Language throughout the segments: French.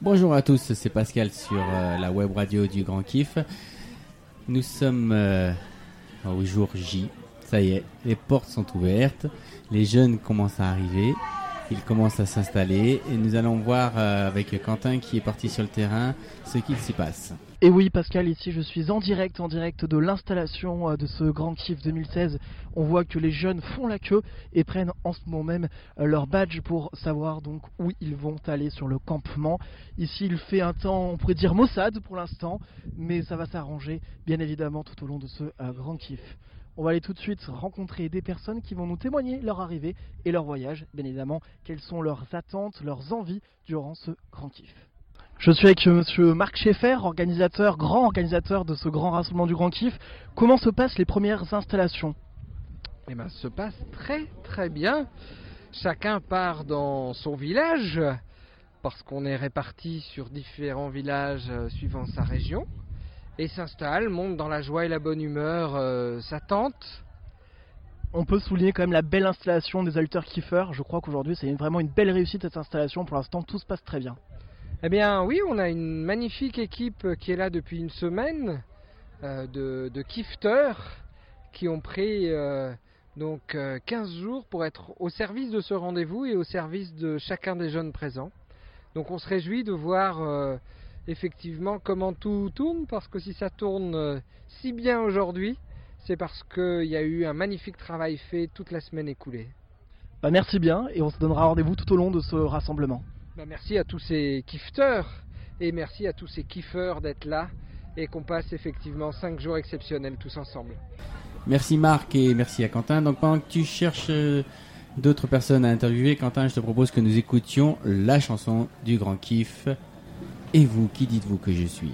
Bonjour à tous, c'est Pascal sur euh, la web radio du Grand Kiff. Nous sommes euh, au jour J. Ça y est, les portes sont ouvertes, les jeunes commencent à arriver, ils commencent à s'installer et nous allons voir euh, avec Quentin qui est parti sur le terrain ce qu'il s'y passe. Et oui Pascal, ici je suis en direct, en direct de l'installation euh, de ce Grand Kiff 2016. On voit que les jeunes font la queue et prennent en ce moment même euh, leur badge pour savoir donc où ils vont aller sur le campement. Ici il fait un temps, on pourrait dire maussade pour l'instant, mais ça va s'arranger bien évidemment tout au long de ce Grand Kiff. On va aller tout de suite rencontrer des personnes qui vont nous témoigner leur arrivée et leur voyage, bien évidemment, quelles sont leurs attentes, leurs envies durant ce grand kiff. Je suis avec monsieur Marc Schaeffer, organisateur, grand organisateur de ce grand rassemblement du Grand Kiff. Comment se passent les premières installations? Eh bien, se passe très très bien. Chacun part dans son village, parce qu'on est répartis sur différents villages euh, suivant sa région et s'installe, monte dans la joie et la bonne humeur euh, sa tente. On peut souligner quand même la belle installation des alters kiffers. Je crois qu'aujourd'hui c'est vraiment une belle réussite cette installation. Pour l'instant tout se passe très bien. Eh bien oui, on a une magnifique équipe qui est là depuis une semaine euh, de, de qui ont pris euh, donc 15 jours pour être au service de ce rendez-vous et au service de chacun des jeunes présents. Donc on se réjouit de voir effectivement comment tout tourne, parce que si ça tourne euh, si bien aujourd'hui, c'est parce qu'il y a eu un magnifique travail fait toute la semaine écoulée. Bah merci bien, et on se donnera rendez-vous tout au long de ce rassemblement. Bah merci à tous ces kifteurs, et merci à tous ces kiffeurs d'être là, et qu'on passe effectivement 5 jours exceptionnels tous ensemble. Merci Marc, et merci à Quentin. Donc pendant que tu cherches euh, d'autres personnes à interviewer, Quentin, je te propose que nous écoutions la chanson du grand kiff. Et vous, qui dites-vous que je suis?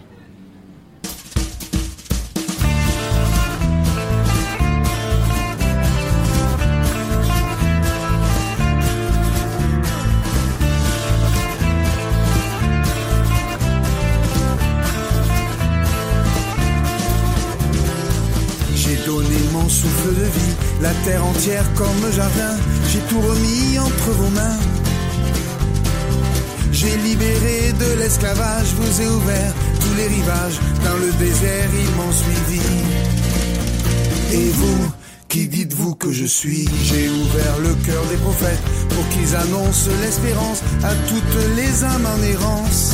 J'ai donné mon souffle de vie, la terre entière comme jardin, j'ai tout remis entre vos mains. J'ai libéré de l'esclavage, vous ai ouvert tous les rivages. Dans le désert, ils m'ont suivi. Et vous, qui dites-vous que je suis? J'ai ouvert le cœur des prophètes pour qu'ils annoncent l'espérance à toutes les âmes en errance.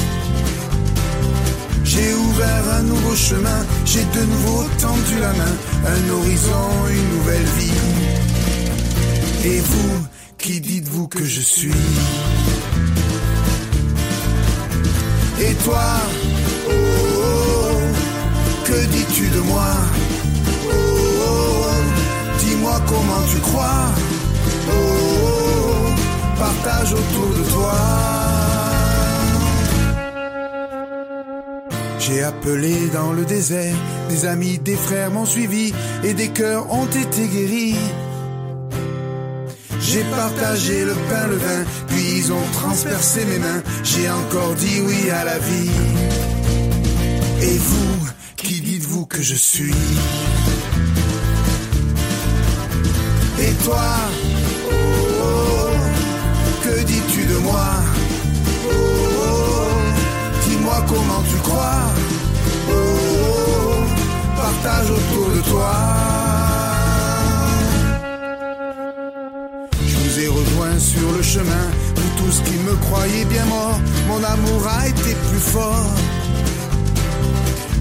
J'ai ouvert un nouveau chemin, j'ai de nouveau tendu la main, un horizon, une nouvelle vie. Et vous, qui dites-vous que je suis? Et toi, oh, oh, que dis-tu de moi? Oh, oh, Dis-moi comment tu crois oh, Partage autour de toi. J'ai appelé dans le désert, des amis, des frères m'ont suivi et des cœurs ont été guéris. J'ai partagé le pain, le vin, puis ils ont transpercé mes mains. J'ai encore dit oui à la vie. Et vous, qui dites-vous que je suis? Et toi, oh, oh, que dis-tu de moi? Oh, oh, Dis-moi comment tu crois oh, oh, Partage autour de toi. Croyez bien mort, mon amour a été plus fort.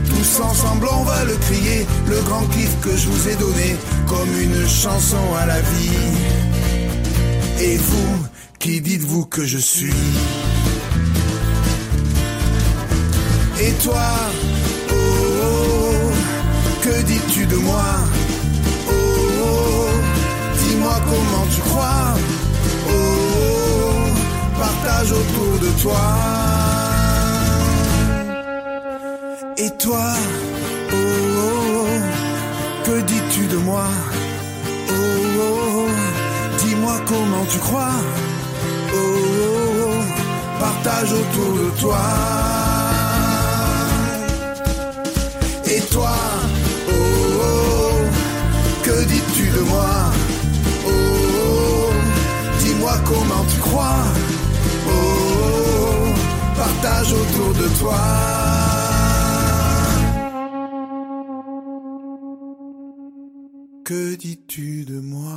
Tous ensemble on va le crier, le grand kiff que je vous ai donné, comme une chanson à la vie. Et vous, qui dites-vous que je suis? Et toi, oh, oh, oh que dis-tu de moi? Dis-moi comment tu crois. Oh, oh, partage autour de toi. Et toi, oh, oh que dis-tu de moi? Oh, oh dis-moi comment tu crois. Oh, partage autour de toi. Et toi, partage autour de toi. Que dis-tu de moi?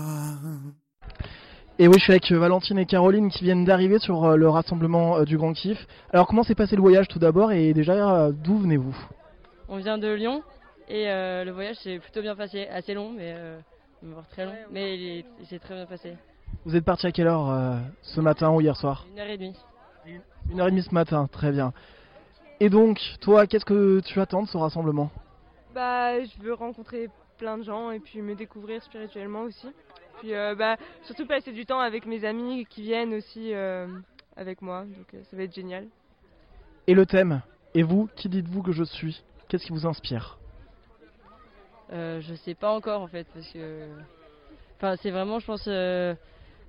Et oui, je suis avec Valentine et Caroline qui viennent d'arriver sur euh, le rassemblement euh, du Grand Kiff. Alors, comment s'est passé le voyage tout d'abord et déjà, euh, d'où venez-vous? On vient de Lyon et euh, le voyage s'est plutôt bien passé, assez long, mais euh, très long, mais il est- il s'est très bien passé. Vous êtes parti à quelle heure euh, ce matin ou hier soir? Une heure et demie. Une heure et demie ce matin, très bien. Et donc, toi, qu'est-ce que tu attends de ce rassemblement? Bah, je veux rencontrer plein de gens et puis me découvrir spirituellement aussi. Puis, euh, bah, surtout passer du temps avec mes amis qui viennent aussi euh, avec moi. Donc, euh, ça va être génial. Et le thème? Et vous, qui dites-vous que je suis? Qu'est-ce qui vous inspire? Euh, je sais pas encore en fait parce que, enfin c'est vraiment, je pense, euh,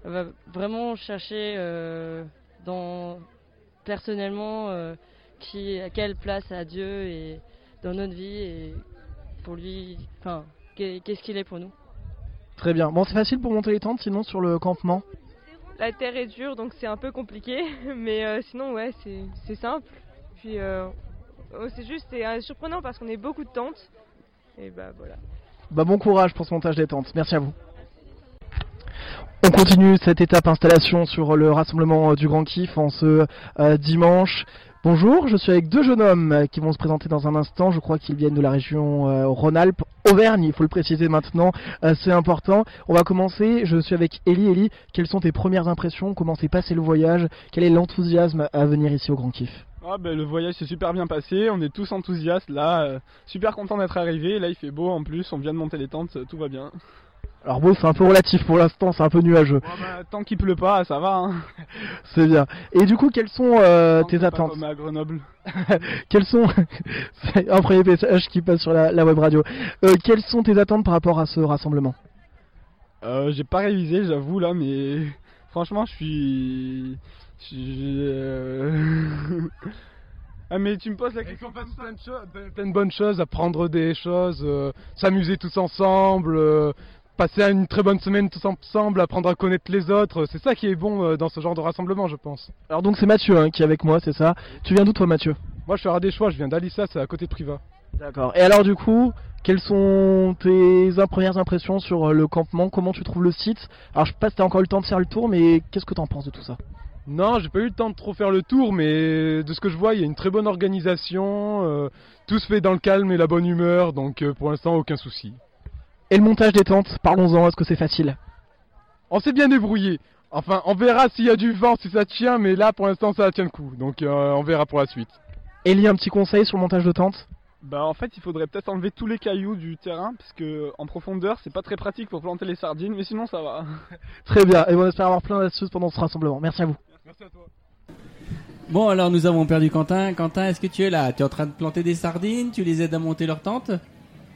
on va vraiment chercher euh, dans personnellement euh, qui à quelle place a Dieu et dans notre vie et pour lui, enfin qu'est- qu'est-ce qu'il est pour nous? Très bien. Bon, c'est facile pour monter les tentes, sinon sur le campement? La terre est dure, donc c'est un peu compliqué. Mais euh, sinon, ouais, c'est c'est simple. Puis, euh, oh, c'est juste, c'est euh, surprenant parce qu'on est beaucoup de tentes. Et bah voilà. Bah bon courage pour ce montage des tentes. Merci à vous. On continue cette étape installation sur le rassemblement euh, du Grand Kiff en ce euh, dimanche. Bonjour, je suis avec deux jeunes hommes euh, qui vont se présenter dans un instant. Je crois qu'ils viennent de la région Rhône-Alpes, Auvergne, il faut le préciser maintenant, c'est important. On va commencer, je suis avec Ellie. Ellie, quelles sont tes premières impressions? Comment s'est passé le voyage? Quel est l'enthousiasme à venir ici au Grand Kiff? Ah ben, le voyage s'est super bien passé, on est tous enthousiastes là, super content d'être arrivé, là il fait beau en plus, on vient de monter les tentes, tout va bien. Alors beau, c'est un peu relatif pour l'instant, c'est un peu nuageux. Bon, bah, tant qu'il pleut pas, ça va. Hein. C'est bien. Et du coup, quelles sont euh, tes pas attentes Comme à Grenoble. Quels sont C'est un premier message qui passe sur la, la web radio. Euh, quelles sont tes attentes par rapport à ce rassemblement? Euh, J'ai pas révisé, j'avoue là, mais franchement, je suis. je suis, euh, ah, mais tu me poses la question. qu'on plein de, choses, plein de bonnes choses, apprendre des choses, euh, s'amuser tous ensemble, euh, passer une très bonne semaine tous ensemble, apprendre à connaître les autres. C'est ça qui est bon euh, dans ce genre de rassemblement, je pense. Alors donc c'est Mathieu hein, qui est avec moi, c'est ça Tu viens d'où toi Mathieu? Moi, je suis à des choix, je viens d'Alissa, c'est à côté de Priva. D'accord. Et alors du coup, quelles sont tes premières impressions sur euh, le campement? Comment tu trouves le site? Alors je sais pas si t'as encore eu le temps de faire le tour, mais qu'est-ce que t'en penses de tout ça? Non, j'ai pas eu le temps de trop faire le tour, mais de ce que je vois, il y a une très bonne organisation. euh, tout se fait dans le calme et la bonne humeur, donc euh, pour l'instant, aucun souci. Et le montage des tentes, parlons-en, est-ce que c'est facile On s'est bien débrouillé. Enfin, on verra s'il y a du vent, si ça tient, mais là, pour l'instant, ça tient le coup. Donc, euh, on verra pour la suite. Ellie, un petit conseil sur le montage de tentes Bah en fait, il faudrait peut-être enlever tous les cailloux du terrain, parce que en profondeur, c'est pas très pratique pour planter les sardines, mais sinon ça va. Très bien, et on espère avoir plein d'astuces pendant ce rassemblement. Merci à vous. Merci à toi. Bon, alors nous avons perdu Quentin. Quentin, est-ce que tu es là? Tu es en train de planter des sardines? Tu les aides à monter leur tente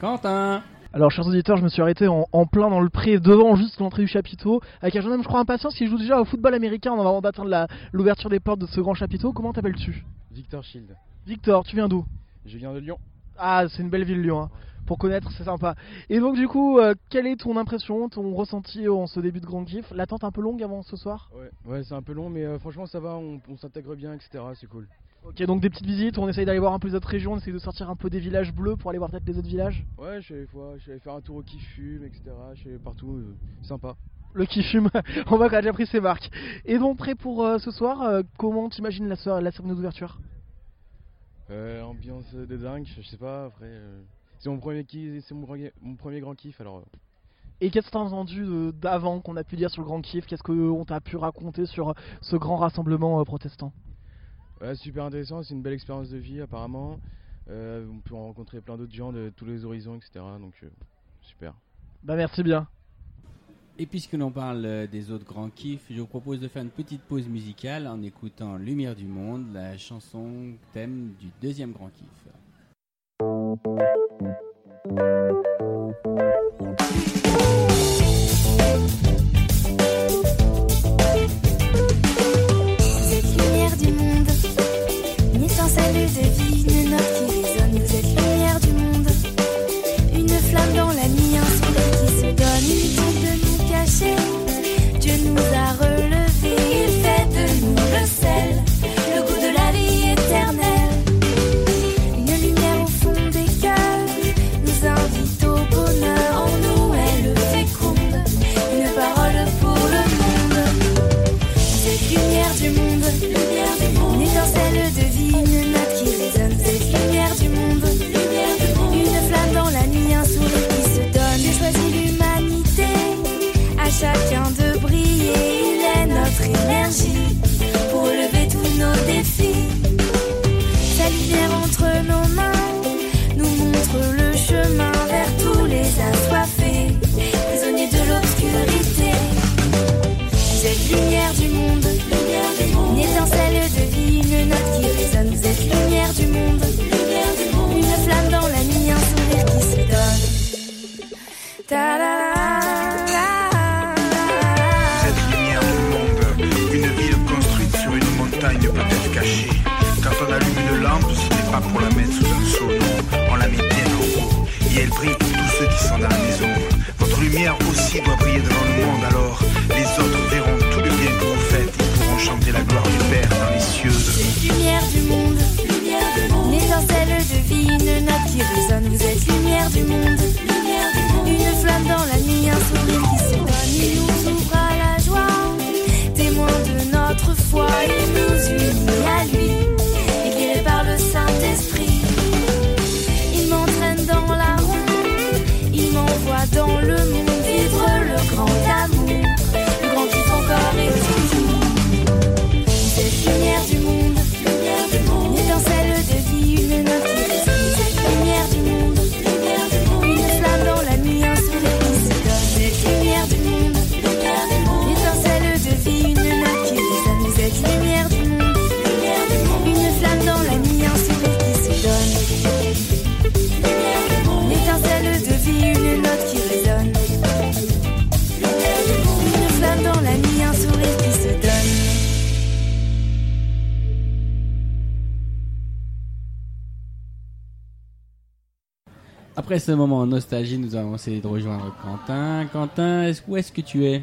Quentin Alors, chers auditeurs, je me suis arrêté en, en plein dans le pré, devant juste l'entrée du chapiteau, avec un jeune homme, je crois, impatient, qui joue déjà au football américain en avant d'attendre la- l'ouverture des portes de ce grand chapiteau. Comment t'appelles-tu? Victor Shield. Victor, tu viens d'où? Je viens de Lyon. Ah, c'est une belle ville, Lyon. hein. Pour connaître, c'est sympa. Et donc, du coup, euh, quelle est ton impression, ton ressenti en ce début de grand kiff? L'attente un peu longue avant ce soir? Ouais, ouais c'est un peu long, mais euh, franchement ça va, on, on s'intègre bien, etc. C'est cool. Ok, donc des petites visites, on essaye d'aller voir un peu les autres régions, on essaye de sortir un peu des villages bleus pour aller voir peut-être les autres villages. Ouais, je suis allé, voir- je suis allé faire un tour au Kifume, etc. Je suis allé partout, euh, sympa. Le qui fume, on voit qu'on a déjà pris ses marques. Et donc, prêt pour euh, ce soir euh, Comment t'imagines la, soirée- la cérémonie d'ouverture? Euh, ambiance de dingue, je sais pas, après. c'est mon premier c'est mon, premier- mon premier grand kiff alors. Et qu'est-ce que t'as entendu d'avant qu'on a pu dire sur le grand kiff? Qu'est-ce qu'on t'a pu raconter sur ce grand rassemblement protestant? Ouais, super intéressant, c'est une belle expérience de vie apparemment. Euh, on peut rencontrer plein d'autres gens de tous les horizons, etc. Donc euh, super. Bah merci bien. Et puisque l'on parle euh, des autres grands kiffs, je vous propose de faire une petite pause musicale en écoutant Lumière du Monde, la chanson thème du deuxième grand kiff. Montagne peut-être cachée. Quand on allume une lampe, ce n'est pas pour la mettre sous un seau, non, on la met bien en haut. Et elle brille pour tous ceux qui sont dans la maison. Votre lumière aussi doit briller devant le monde, alors les autres verront tout le bien que vous faites. Ils pourront chanter la gloire du Père dans les cieux. Lumière du monde, une étincelle de vie, une note qui résonne. Vous êtes lumière du monde, une flamme dans la nuit, un sourire qui foi. Il nous unit à lui, Après ce moment en nostalgie, nous avons essayé de rejoindre Quentin. Quentin, est-ce- où est-ce que tu es?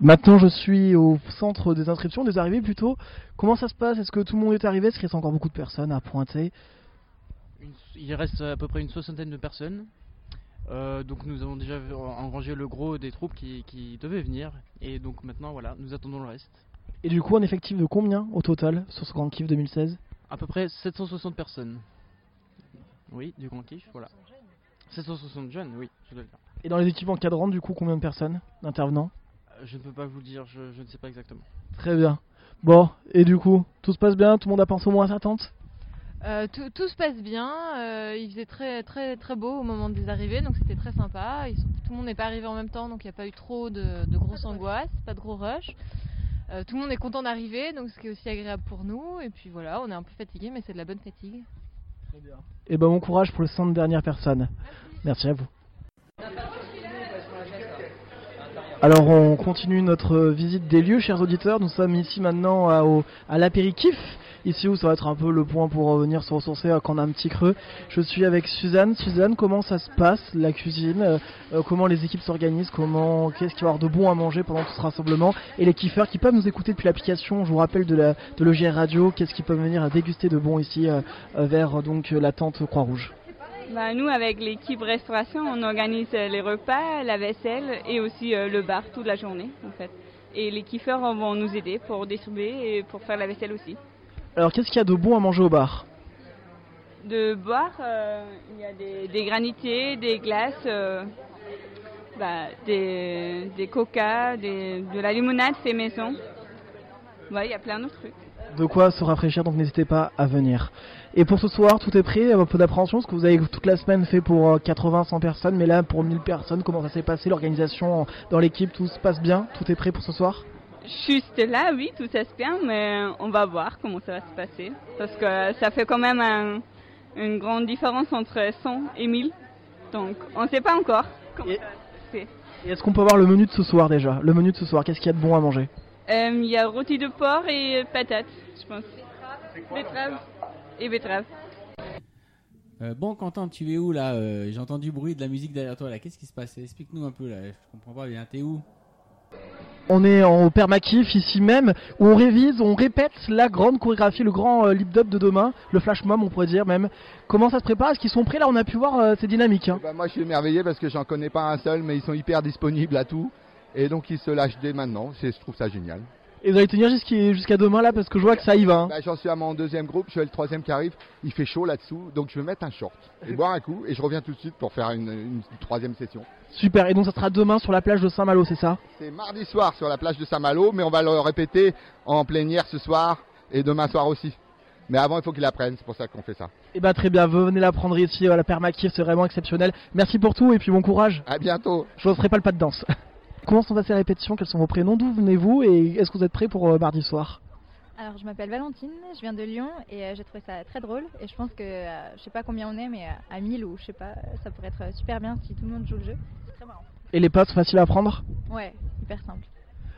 Maintenant, je suis au centre des inscriptions, des arrivées plutôt. Comment ça se passe? Est-ce que tout le monde est arrivé? Est-ce qu'il reste encore beaucoup de personnes à pointer? Une- il reste à peu près une soixantaine de personnes. Euh, donc nous avons déjà engrangé le gros des troupes qui, qui devaient venir. Et donc maintenant, voilà, nous attendons le reste. Et du coup, un effectif de combien au total sur ce Grand Kiff 2016 À peu près 760 personnes. Oui, du grand kiff, voilà. 760 jeunes, oui, je dois le dire. Et dans les équipes encadrantes, du coup, combien de personnes d'intervenants Euh, Je ne peux pas vous le dire, je, je ne sais pas exactement. Très bien. Bon, et du coup, tout se passe bien Tout le monde a pensé au moins à sa tente Euh, tout, tout se passe bien. euh, il faisait très très très beau au moment des arrivées, donc c'était très sympa. Ils sont- tout le monde n'est pas arrivé en même temps, donc il n'y a pas eu trop de, de grosses angoisses, pas de gros rush. Euh, tout le monde est content d'arriver, donc ce qui est aussi agréable pour nous. Et puis voilà, on est un peu fatigué, mais c'est de la bonne fatigue. Et ben, bon courage pour les 100 dernières personnes. Merci à vous. Alors on continue notre visite des lieux, chers auditeurs. Nous sommes ici maintenant à, à l'apéritif, ici où ça va être un peu le point pour venir se ressourcer euh, quand on a un petit creux. Je suis avec Suzanne. Suzanne, comment ça se passe la cuisine Euh, euh, Comment les équipes s'organisent Comment Qu'est-ce qu'il va y avoir de bon à manger pendant tout ce rassemblement Et les kiffeurs qui peuvent nous écouter depuis l'application, je vous rappelle de la de l'OGR Radio, qu'est-ce qu'ils peuvent venir déguster de bon ici vers donc la tente Croix-Rouge Bah, nous, avec l'équipe restauration, on organise les repas, la vaisselle et aussi le bar toute la journée, en fait. Et les kiffeurs vont nous aider pour distribuer et pour faire la vaisselle aussi. Alors qu'est-ce qu'il y a de bon à manger au bar? De boire, euh, il y a des, des granités, des glaces, euh, bah, des, des coca, des- de la limonade fait maison. Ouais, il y a plein d'autres trucs. de quoi se rafraîchir, donc n'hésitez pas à venir. Et pour ce soir, tout est prêt, un peu d'appréhension, parce que vous avez toute la semaine fait pour 80-100 personnes, mais là pour 1000 personnes, comment ça s'est passé l'organisation dans l'équipe, tout se passe bien, tout est prêt pour ce soir? Juste là, oui, tout ça se bien, mais on va voir comment ça va se passer. Parce que ça fait quand même un- une grande différence entre 100 et 1000. Donc, on ne sait pas encore comment ça va se passer. Et est-ce qu'on peut avoir le menu de ce soir déjà? Le menu de ce soir, qu'est-ce qu'il y a de bon à manger? Euh, Il y a rôti de porc et patates, je pense. Betterave et betterave. Euh, Bon, Quentin, tu es où là? Euh, J'ai entendu du bruit de la musique derrière toi là. Qu'est-ce qui se passe? Explique-nous un peu là. Je comprends pas bien. T'es où? On est en au Permakif ici même, où on révise, on répète la grande chorégraphie, le grand euh, lip-dub de demain, le flash mob on pourrait dire même. Comment ça se prépare? Est-ce qu'ils sont prêts? Là On a pu voir, euh, c'est dynamique. hein. Bah, moi je suis émerveillé parce que j'en connais pas un seul, mais ils sont hyper disponibles à tout. Et donc ils se lâchent dès maintenant, je trouve ça génial. Et vous allez tenir jusqu'à demain là parce que je vois que ça y va. hein. Bah, J'en suis à mon deuxième groupe, je suis le troisième qui arrive, il fait chaud là-dessous, donc je vais mettre un short et boire un coup et je reviens tout de suite pour faire une, une troisième session. Super, et donc ça sera demain sur la plage de Saint-Malo, c'est ça? C'est mardi soir sur la plage de Saint-Malo, mais on va le répéter en plénière ce soir et demain soir aussi. Mais avant il faut qu'il apprenne, c'est pour ça qu'on fait ça. Et bah très bien, venez la prendre ici à la Permakif, c'est vraiment exceptionnel. Merci pour tout et puis bon courage. À bientôt. Je ne ferai pas le pas de danse. Comment sont passées les répétitions? Quels sont vos prénoms? D'où venez-vous? Et est-ce que vous êtes prêts pour euh, mardi soir? Alors, je m'appelle Valentine, je viens de Lyon et euh, j'ai trouvé ça très drôle. Et je pense que, euh, je sais pas combien on est, mais euh, à 1000 ou je sais pas, ça pourrait être super bien si tout le monde joue le jeu. C'est très marrant. Et les passes faciles à prendre? Ouais, hyper simple.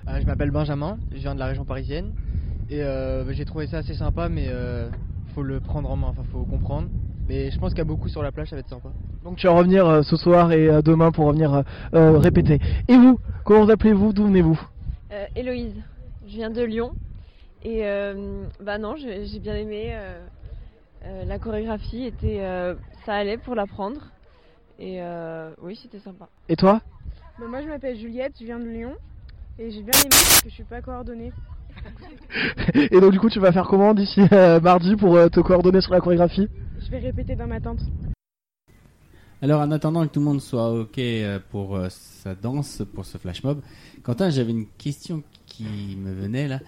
Euh, je m'appelle Benjamin, je viens de la région parisienne et euh, j'ai trouvé ça assez sympa mais euh, faut le prendre en main, enfin faut comprendre. Mais je pense qu'il y a beaucoup sur la plage, ça va être sympa. Donc tu vas revenir euh, ce soir et euh, demain pour revenir euh, répéter. Et vous Comment vous appelez-vous D'où venez-vous? Euh, Héloïse, je viens de Lyon et euh, bah non, j'ai j'ai bien aimé. euh, euh, la chorégraphie était, euh, ça allait pour l'apprendre et euh, oui, c'était sympa. Et toi? Bah, moi je m'appelle Juliette, je viens de Lyon et j'ai bien aimé parce que je suis pas coordonnée. Et donc du coup tu vas faire comment d'ici euh, mardi pour euh, te coordonner sur la chorégraphie? Je vais répéter dans ma tente. Alors, en attendant que tout le monde soit OK euh, pour euh, sa danse, pour ce flash mob, Quentin, j'avais une question qui me venait là.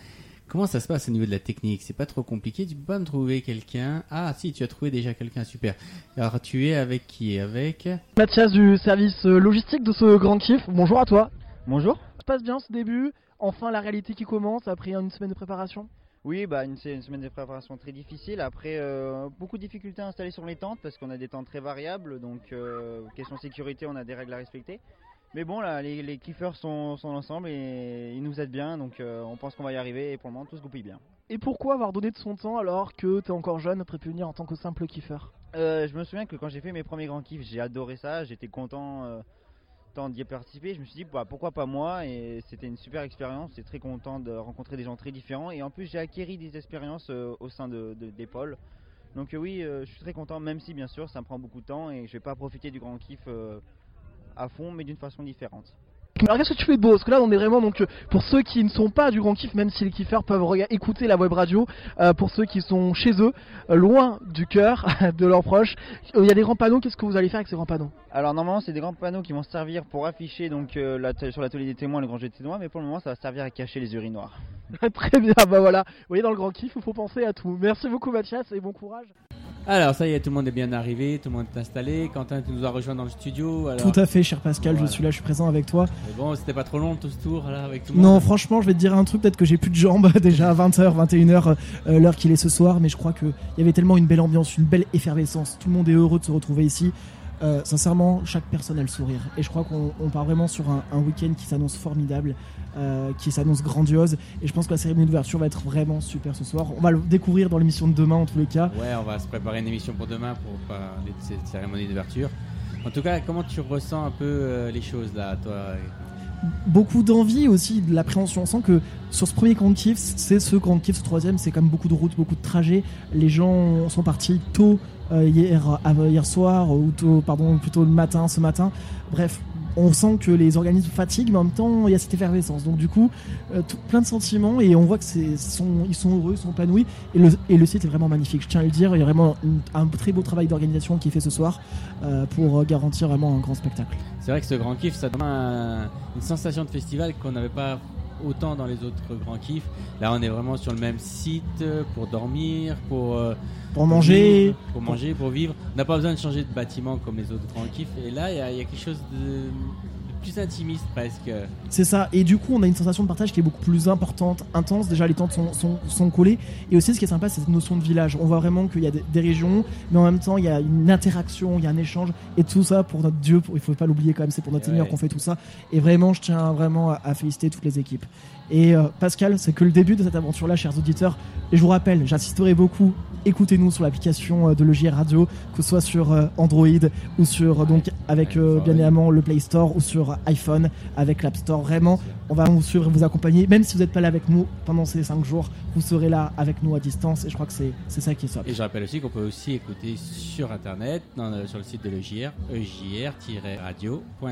Comment ça se passe au niveau de la technique? C'est pas trop compliqué Tu peux pas me trouver quelqu'un? Ah, si, tu as trouvé déjà quelqu'un, super. Alors, tu es avec qui? Avec? Mathias du service euh, logistique de ce grand kiff, bonjour à toi. Bonjour. Ça se passe bien ce début? Enfin la réalité qui commence après une semaine de préparation? Oui, bah une, c'est une semaine de préparation très difficile. Après, euh, beaucoup de difficultés à installer sur les tentes parce qu'on a des tentes très variables. Donc, euh, question sécurité, on a des règles à respecter. Mais bon, là, les, les kiffeurs sont, sont ensemble et ils nous aident bien. Donc, euh, on pense qu'on va y arriver et pour le moment, tout se goupille bien. Et pourquoi avoir donné de son temps alors que t'es encore jeune après pu venir en tant que simple kiffeur Euh, je me souviens que quand j'ai fait mes premiers grands kiffs, j'ai adoré ça. J'étais content, d'y participer. Je me suis dit, bah, pourquoi pas moi Et c'était une super expérience. J'étais très content de rencontrer des gens très différents. Et en plus, j'ai acquis des expériences euh, au sein de, de- des pôles. Donc, euh, oui, euh, je suis très content, même si bien sûr, ça me prend beaucoup de temps et je vais pas profiter du grand kiff à fond, mais d'une façon différente. Alors qu'est-ce que tu fais de beau Parce que là on est vraiment donc euh, pour ceux qui ne sont pas du grand kiff, même si les kiffeurs peuvent écouter la web radio, euh, pour ceux qui sont chez eux, euh, loin du cœur de leurs proches, il y a des grands panneaux, qu'est-ce que vous allez faire avec ces grands panneaux? Alors normalement c'est des grands panneaux qui vont servir pour afficher donc euh, la- sur l'atelier des témoins le grand jeu de témoins mais pour le moment ça va servir à cacher les urinoirs. Très bien, bah voilà, vous voyez dans le grand kiff il faut penser à tout. Merci beaucoup Mathias et bon courage. Alors, ça y est, tout le monde est bien arrivé, tout le monde est installé. Quentin, tu nous as rejoint dans le studio. alors- Tout à fait, cher Pascal, Voilà. je suis là, je suis présent avec toi. Mais bon, c'était pas trop long tout ce tour là avec tout le Non, monde. franchement, je vais te dire un truc, peut-être que j'ai plus de jambes déjà à 20h, 21h, euh, l'heure qu'il est ce soir, mais je crois qu'il y avait tellement une belle ambiance, une belle effervescence. Tout le monde est heureux de se retrouver ici. Euh, sincèrement, chaque personne a le sourire. Et je crois qu'on on part vraiment sur un, un week-end qui s'annonce formidable, euh, qui s'annonce grandiose. Et je pense que la cérémonie d'ouverture va être vraiment super ce soir. On va le découvrir dans l'émission de demain en tous les cas. Ouais, on va se préparer une émission pour demain pour parler de cette cérémonie d'ouverture. En tout cas, comment tu ressens un peu euh, les choses là, toi beaucoup d'envie aussi de l'appréhension. On sent que sur ce premier grand kiff, c'est ce grand kiff, ce troisième, c'est quand même beaucoup de routes, beaucoup de trajets. Les gens sont partis tôt euh, hier, euh, hier soir, ou tôt, pardon, plutôt le matin, ce matin. Bref. On sent que les organismes fatiguent, mais en même temps, il y a cette effervescence. Donc, du coup, euh, plein de sentiments, et on voit que sont, ils sont heureux, ils sont épanouis. Et le, site est vraiment magnifique. Je tiens à le dire, il y a vraiment un très beau travail d'organisation qui est fait ce soir euh, pour euh, garantir vraiment un grand spectacle. C'est vrai que ce grand kiff, ça donne un- une sensation de festival qu'on n'avait pas autant dans les autres grands kiffs. Là, on est vraiment sur le même site euh, pour dormir, pour, euh, Pour manger. vivre, pour manger, pour vivre. On n'a pas besoin de changer de bâtiment comme les autres grands kiffs. Et là, il y, a- il y a quelque chose de plus intimiste presque. C'est ça, et du coup on a une sensation de partage qui est beaucoup plus importante, intense, déjà les tentes sont, sont, sont collées, et aussi ce qui est sympa c'est cette notion de village, on voit vraiment qu'il y a des, des régions, mais en même temps il y a une interaction, il y a un échange, et tout ça pour notre Dieu, pour, il faut pas l'oublier quand même, c'est pour notre Et Seigneur ouais. qu'on fait tout ça, et vraiment je tiens vraiment à, à féliciter toutes les équipes. Et euh, Pascal, c'est que le début de cette aventure-là, chers auditeurs, et je vous rappelle, j'insisterai beaucoup, écoutez-nous sur l'application euh, de l'EJR Radio, que ce soit sur euh, Android ou sur euh, donc avec euh, bien évidemment le Play Store ou sur iPhone avec l'App Store. Vraiment, on va vous suivre et vous accompagner. Même si vous n'êtes pas là avec nous pendant ces 5 jours, vous serez là avec nous à distance et je crois que c'est c'est ça qui est top. Et je rappelle aussi qu'on peut aussi écouter sur internet, sur le site de l'EJR, ejr-radio.fr.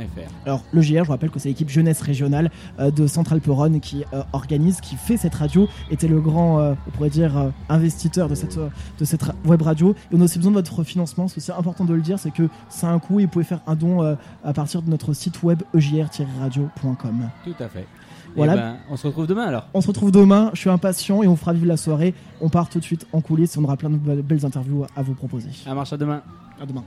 Alors, le JR, je vous rappelle que c'est l'équipe jeunesse régionale de Central Peronne qui euh, organise, qui fait cette radio, était le grand, euh, on pourrait dire, euh, investisseur de cette, de cette ra- web radio. Et on a aussi besoin de votre financement, c'est aussi important de le dire, c'est que ça a un coût et vous pouvez faire un don à partir de notre site web E ejr-radio.com. Tout à fait. Voilà. Et ben, on se retrouve demain alors. On se retrouve demain, je suis impatient et on fera vivre la soirée. On part tout de suite en coulisses et on aura plein de be- belles interviews à- à vous proposer. À marche à demain. À demain.